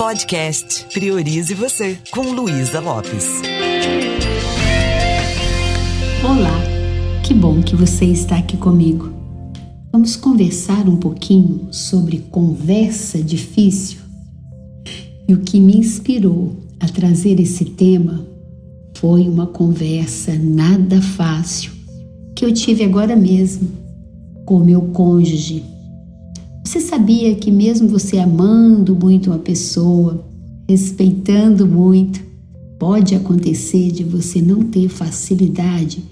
Podcast Priorize Você, com Luísa Lopes. Olá, que bom que você está aqui comigo. Vamos conversar um pouquinho sobre conversa difícil. E o que me inspirou a trazer esse tema foi uma conversa nada fácil que eu tive agora mesmo com meu cônjuge você sabia que, mesmo você amando muito uma pessoa, respeitando muito, pode acontecer de você não ter facilidade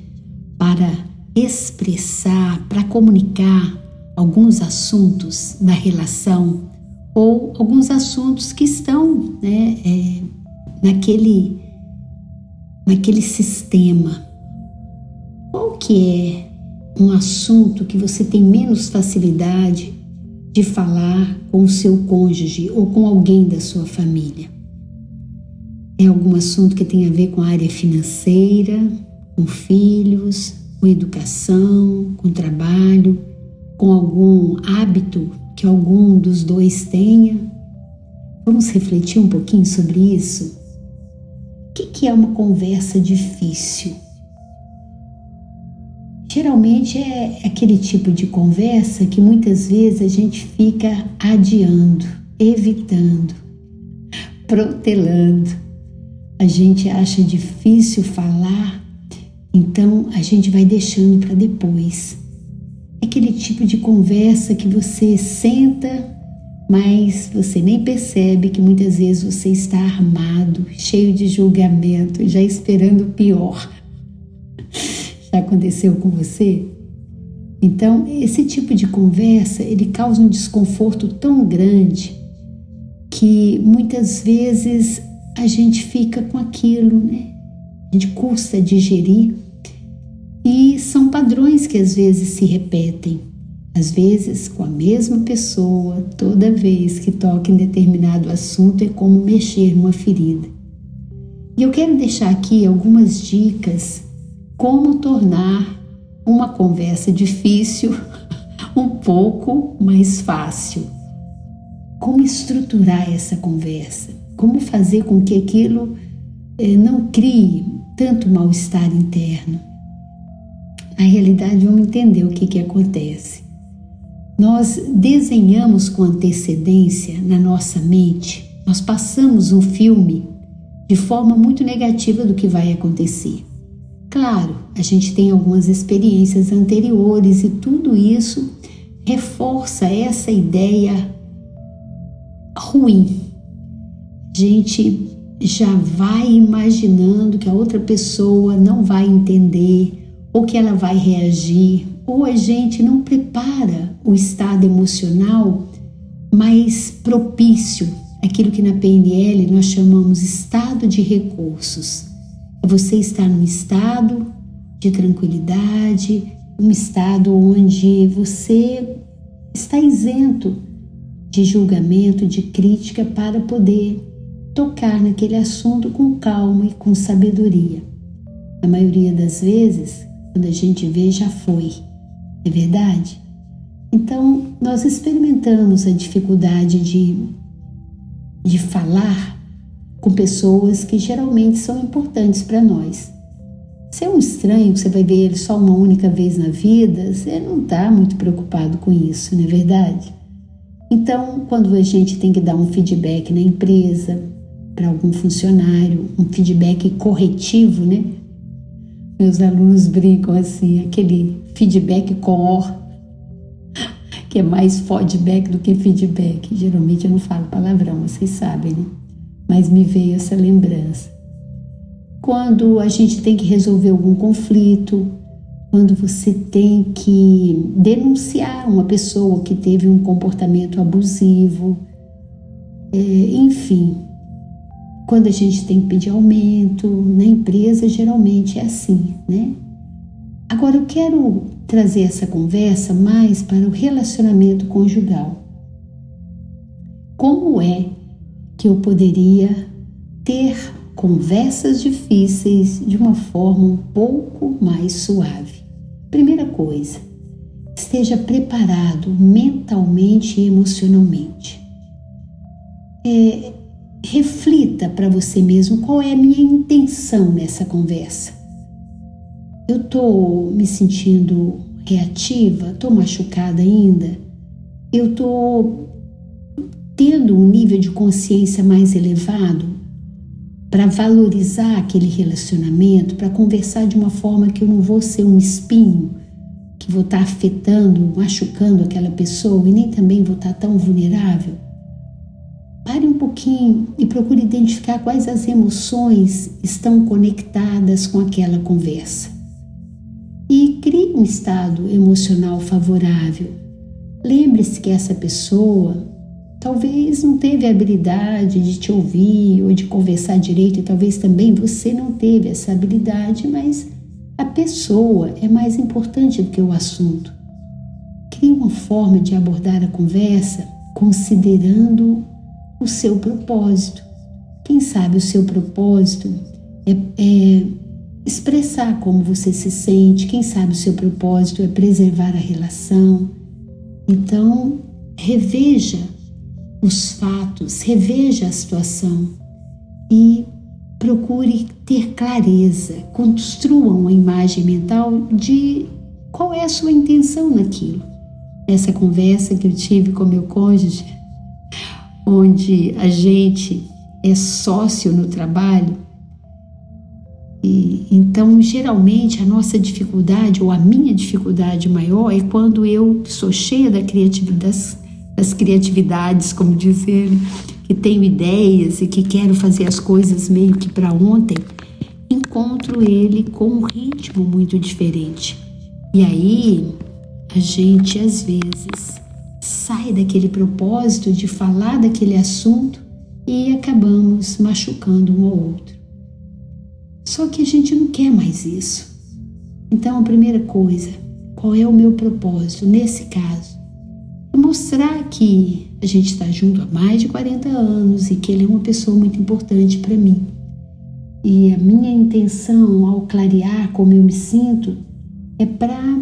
para expressar, para comunicar alguns assuntos da relação ou alguns assuntos que estão né, é, naquele, naquele sistema. Qual que é um assunto que você tem menos facilidade de falar com o seu cônjuge ou com alguém da sua família. É algum assunto que tem a ver com a área financeira, com filhos, com educação, com trabalho, com algum hábito que algum dos dois tenha? Vamos refletir um pouquinho sobre isso? O que é uma conversa difícil? Geralmente é aquele tipo de conversa que muitas vezes a gente fica adiando, evitando, protelando. A gente acha difícil falar, então a gente vai deixando para depois. É aquele tipo de conversa que você senta, mas você nem percebe que muitas vezes você está armado, cheio de julgamento, já esperando o pior aconteceu com você? Então, esse tipo de conversa, ele causa um desconforto tão grande que muitas vezes a gente fica com aquilo, né? A gente custa digerir e são padrões que às vezes se repetem. Às vezes, com a mesma pessoa, toda vez que toca em determinado assunto, é como mexer numa ferida. E eu quero deixar aqui algumas dicas como tornar uma conversa difícil um pouco mais fácil. Como estruturar essa conversa? Como fazer com que aquilo eh, não crie tanto mal-estar interno? Na realidade, vamos entender o que, que acontece. Nós desenhamos com antecedência na nossa mente, nós passamos um filme de forma muito negativa do que vai acontecer. Claro, a gente tem algumas experiências anteriores e tudo isso reforça essa ideia ruim. A gente já vai imaginando que a outra pessoa não vai entender ou que ela vai reagir, ou a gente não prepara o estado emocional mais propício, aquilo que na PNL nós chamamos estado de recursos você está num estado de tranquilidade, um estado onde você está isento de julgamento, de crítica para poder tocar naquele assunto com calma e com sabedoria. Na maioria das vezes, quando a gente vê, já foi. É verdade? Então, nós experimentamos a dificuldade de, de falar com pessoas que geralmente são importantes para nós. Se é um estranho que você vai ver ele só uma única vez na vida, você não está muito preocupado com isso, não é verdade? Então, quando a gente tem que dar um feedback na empresa, para algum funcionário, um feedback corretivo, né? Meus alunos brincam assim, aquele feedback or, que é mais feedback do que feedback. Geralmente eu não falo palavrão, vocês sabem, né? Mas me veio essa lembrança. Quando a gente tem que resolver algum conflito, quando você tem que denunciar uma pessoa que teve um comportamento abusivo, é, enfim, quando a gente tem que pedir aumento, na empresa geralmente é assim, né? Agora eu quero trazer essa conversa mais para o relacionamento conjugal. Como é que eu poderia ter conversas difíceis de uma forma um pouco mais suave. Primeira coisa, esteja preparado mentalmente e emocionalmente. É, reflita para você mesmo qual é a minha intenção nessa conversa. Eu estou me sentindo reativa, estou machucada ainda, eu estou tendo um nível de consciência mais elevado para valorizar aquele relacionamento, para conversar de uma forma que eu não vou ser um espinho, que vou estar tá afetando, machucando aquela pessoa e nem também vou estar tá tão vulnerável. Pare um pouquinho e procure identificar quais as emoções estão conectadas com aquela conversa e crie um estado emocional favorável. Lembre-se que essa pessoa talvez não teve a habilidade de te ouvir ou de conversar direito, e talvez também você não teve essa habilidade, mas a pessoa é mais importante do que o assunto. Crie uma forma de abordar a conversa considerando o seu propósito. Quem sabe o seu propósito é, é expressar como você se sente, quem sabe o seu propósito é preservar a relação. Então, reveja os fatos, reveja a situação e procure ter clareza, construa uma imagem mental de qual é a sua intenção naquilo. Essa conversa que eu tive com meu cônjuge, onde a gente é sócio no trabalho, e, então, geralmente, a nossa dificuldade, ou a minha dificuldade maior, é quando eu sou cheia da criatividade, das criatividades, como diz ele, que tenho ideias e que quero fazer as coisas meio que para ontem, encontro ele com um ritmo muito diferente. E aí, a gente às vezes sai daquele propósito de falar daquele assunto e acabamos machucando um ao outro. Só que a gente não quer mais isso. Então, a primeira coisa, qual é o meu propósito nesse caso? Mostrar que a gente está junto há mais de 40 anos e que ele é uma pessoa muito importante para mim. E a minha intenção ao clarear como eu me sinto é para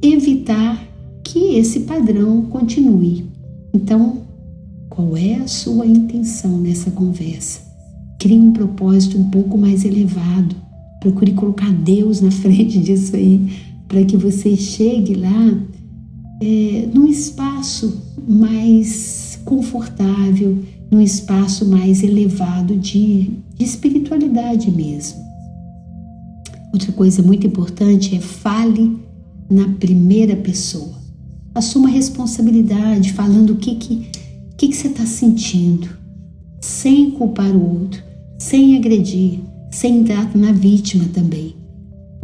evitar que esse padrão continue. Então, qual é a sua intenção nessa conversa? Crie um propósito um pouco mais elevado. Procure colocar Deus na frente disso aí, para que você chegue lá é, num espaço mais confortável, num espaço mais elevado de, de espiritualidade mesmo. Outra coisa muito importante é fale na primeira pessoa. Assuma responsabilidade falando o que, que, que, que você está sentindo, sem culpar o outro sem agredir, sem entrar na vítima também.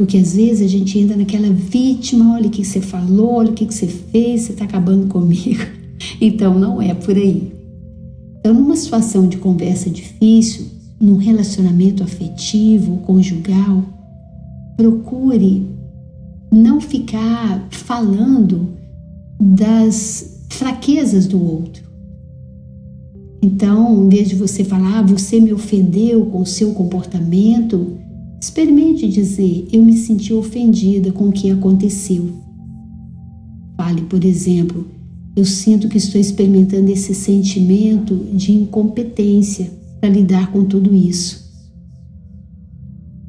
Porque às vezes a gente entra naquela vítima, olha o que você falou, olha o que você fez, você está acabando comigo. Então não é por aí. Então, numa situação de conversa difícil, num relacionamento afetivo, conjugal, procure não ficar falando das fraquezas do outro. Então, em vez de você falar, ah, você me ofendeu com o seu comportamento, experimente dizer, eu me senti ofendida com o que aconteceu. Fale, por exemplo, eu sinto que estou experimentando esse sentimento de incompetência para lidar com tudo isso.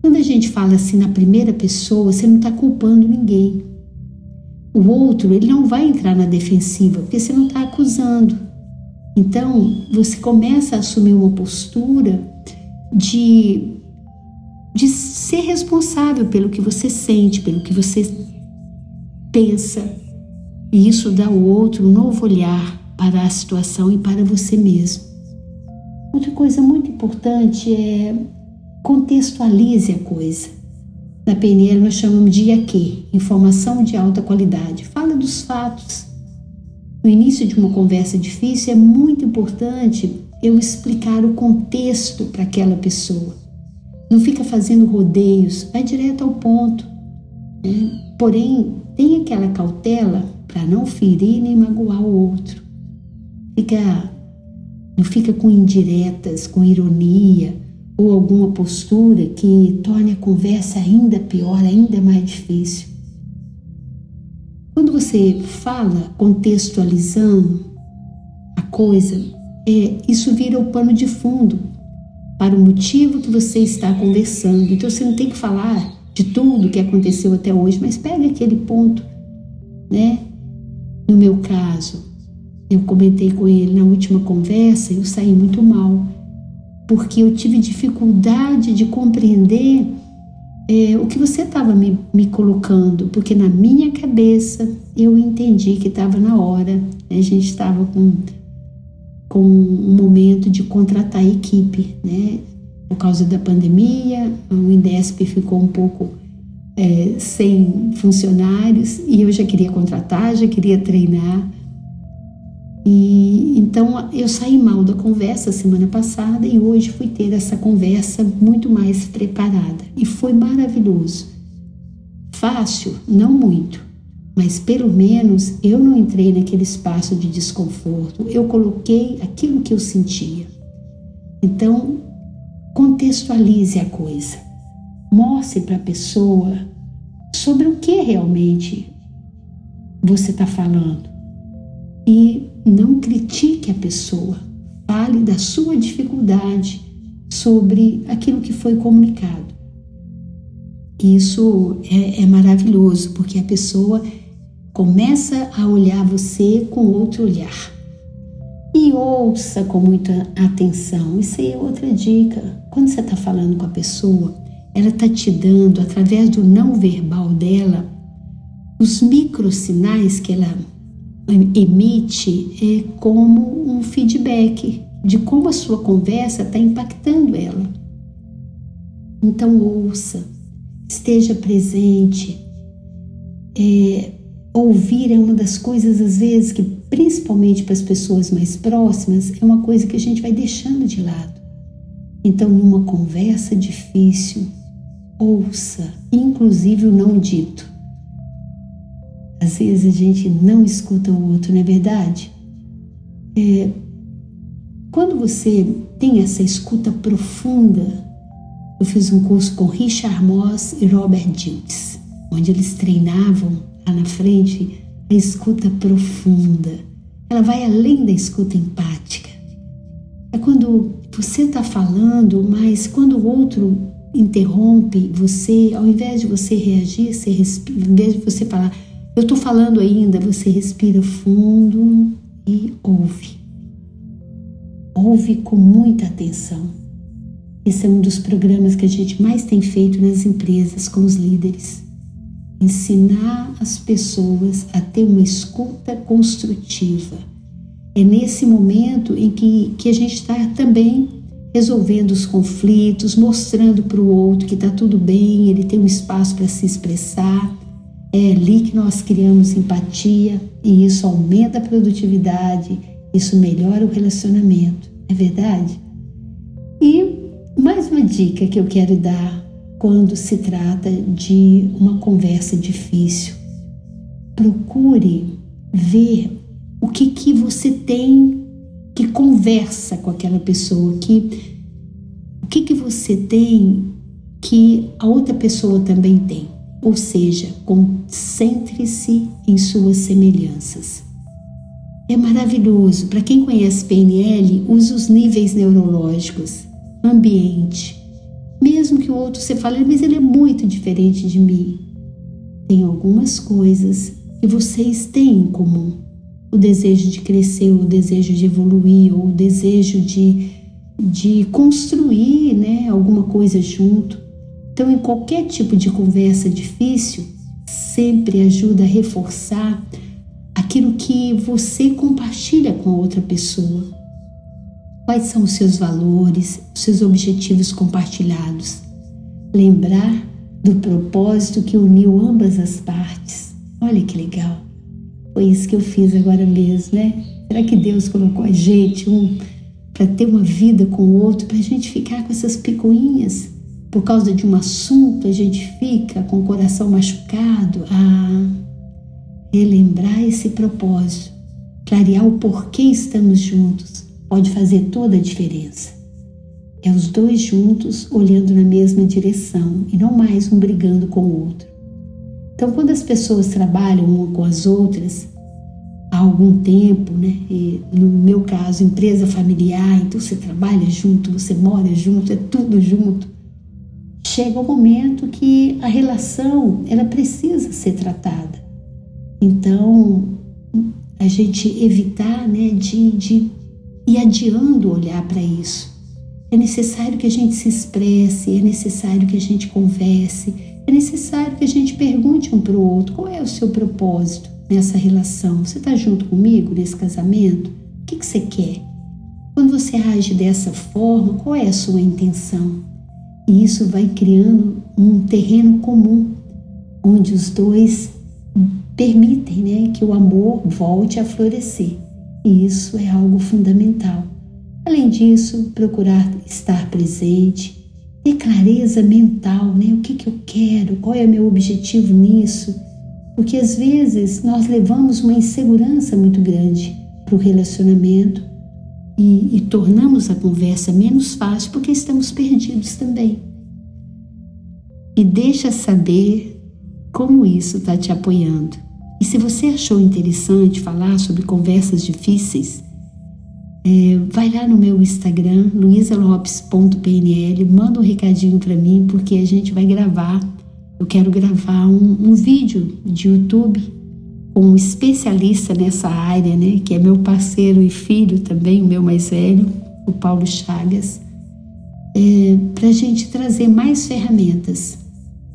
Quando a gente fala assim na primeira pessoa, você não está culpando ninguém. O outro, ele não vai entrar na defensiva, porque você não está acusando. Então, você começa a assumir uma postura de, de ser responsável pelo que você sente, pelo que você pensa. E isso dá ao outro um novo olhar para a situação e para você mesmo. Outra coisa muito importante é contextualize a coisa. Na PNL nós chamamos de IAQ, informação de alta qualidade. Fala dos fatos no início de uma conversa difícil, é muito importante eu explicar o contexto para aquela pessoa. Não fica fazendo rodeios, vai direto ao ponto. Né? Porém, tem aquela cautela para não ferir nem magoar o outro. Fica, não fica com indiretas, com ironia ou alguma postura que torne a conversa ainda pior, ainda mais difícil. Quando você fala contextualizando a coisa, é, isso vira o pano de fundo para o motivo que você está conversando. Então você não tem que falar de tudo que aconteceu até hoje, mas pega aquele ponto, né? No meu caso, eu comentei com ele na última conversa, eu saí muito mal, porque eu tive dificuldade de compreender é, o que você estava me, me, colocando, porque na minha cabeça eu entendi que estava na hora, né? a gente estava com, com um momento de contratar equipe, né? Por causa da pandemia, o Indesp ficou um pouco é, sem funcionários e eu já queria contratar, já queria treinar. E então eu saí mal da conversa semana passada e hoje fui ter essa conversa muito mais preparada e foi maravilhoso. Fácil, não muito, mas pelo menos eu não entrei naquele espaço de desconforto, eu coloquei aquilo que eu sentia. Então, contextualize a coisa. Mostre para a pessoa sobre o que realmente você está falando e não critique a pessoa. Fale da sua dificuldade sobre aquilo que foi comunicado. Isso é, é maravilhoso, porque a pessoa começa a olhar você com outro olhar. E ouça com muita atenção. Isso aí é outra dica. Quando você está falando com a pessoa, ela está te dando, através do não verbal dela, os microsinais que ela emite é como um feedback de como a sua conversa está impactando ela. Então ouça, esteja presente. É, ouvir é uma das coisas às vezes que, principalmente para as pessoas mais próximas, é uma coisa que a gente vai deixando de lado. Então, numa conversa difícil, ouça, inclusive o não dito. Às vezes a gente não escuta o outro, não é verdade? É, quando você tem essa escuta profunda, eu fiz um curso com Richard Moss e Robert Dilts, onde eles treinavam lá na frente a escuta profunda. Ela vai além da escuta empática. É quando você está falando, mas quando o outro interrompe você, ao invés de você reagir, você respira, ao invés de você falar, eu estou falando ainda, você respira fundo e ouve. Ouve com muita atenção. Esse é um dos programas que a gente mais tem feito nas empresas com os líderes. Ensinar as pessoas a ter uma escuta construtiva. É nesse momento em que, que a gente está também resolvendo os conflitos, mostrando para o outro que está tudo bem, ele tem um espaço para se expressar é ali que nós criamos empatia e isso aumenta a produtividade, isso melhora o relacionamento, é verdade? E mais uma dica que eu quero dar quando se trata de uma conversa difícil. Procure ver o que, que você tem que conversa com aquela pessoa, que, o que, que você tem que a outra pessoa também tem. Ou seja, concentre-se em suas semelhanças. É maravilhoso. Para quem conhece PNL, use os níveis neurológicos, ambiente. Mesmo que o outro você fale, mas ele é muito diferente de mim. Tem algumas coisas que vocês têm em comum. O desejo de crescer, o desejo de evoluir, ou o desejo de, de construir né, alguma coisa junto. Então, em qualquer tipo de conversa difícil, sempre ajuda a reforçar aquilo que você compartilha com a outra pessoa. Quais são os seus valores, os seus objetivos compartilhados? Lembrar do propósito que uniu ambas as partes. Olha que legal. Foi isso que eu fiz agora mesmo, né? Será que Deus colocou a gente um para ter uma vida com o outro, para a gente ficar com essas picuinhas? por causa de um assunto, a gente fica com o coração machucado a relembrar esse propósito, clarear o porquê estamos juntos, pode fazer toda a diferença. É os dois juntos olhando na mesma direção e não mais um brigando com o outro. Então, quando as pessoas trabalham uma com as outras, há algum tempo, né? E no meu caso, empresa familiar, então você trabalha junto, você mora junto, é tudo junto. Chega o um momento que a relação ela precisa ser tratada. Então, a gente evitar, né, de, de ir adiando olhar para isso. É necessário que a gente se expresse, é necessário que a gente converse, é necessário que a gente pergunte um para o outro qual é o seu propósito nessa relação. Você está junto comigo nesse casamento? O que, que você quer? Quando você age dessa forma, qual é a sua intenção? E isso vai criando um terreno comum, onde os dois permitem né, que o amor volte a florescer. E isso é algo fundamental. Além disso, procurar estar presente, ter clareza mental, né? O que, que eu quero, qual é o meu objetivo nisso. Porque às vezes nós levamos uma insegurança muito grande para o relacionamento e, e tornamos a conversa menos fácil porque estamos perdidos também. E deixa saber como isso está te apoiando. E se você achou interessante falar sobre conversas difíceis, é, vai lá no meu Instagram, luisalopes.pnl, manda um recadinho para mim, porque a gente vai gravar. Eu quero gravar um, um, vídeo de YouTube com um especialista nessa área, né? Que é meu parceiro e filho também, o meu mais velho, o Paulo Chagas, é, para a gente trazer mais ferramentas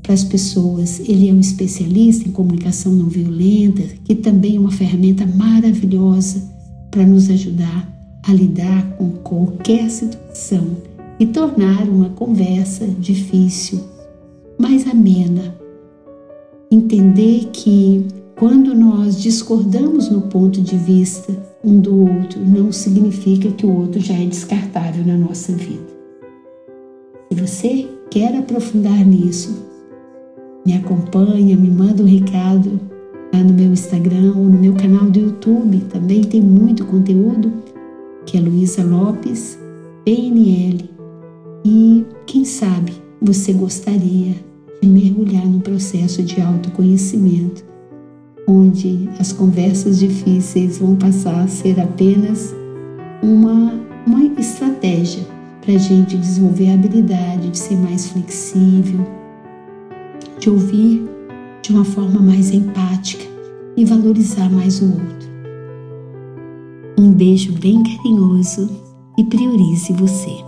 para as pessoas. Ele é um especialista em comunicação não violenta, que também é uma ferramenta maravilhosa para nos ajudar a lidar com qualquer situação e tornar uma conversa difícil mais amena. Entender que quando nós discordamos no ponto de vista um do outro, não significa que o outro já é descartável na nossa vida. Se você quer aprofundar nisso, me acompanha, me manda um recado lá no meu Instagram no meu canal do YouTube. Também tem muito conteúdo que é Luísa Lopes, PNL. E quem sabe você gostaria de mergulhar num processo de autoconhecimento, onde as conversas difíceis vão passar a ser apenas uma, uma estratégia para a gente desenvolver a habilidade de ser mais flexível, de ouvir de uma forma mais empática e valorizar mais o outro. Um beijo bem carinhoso e priorize você.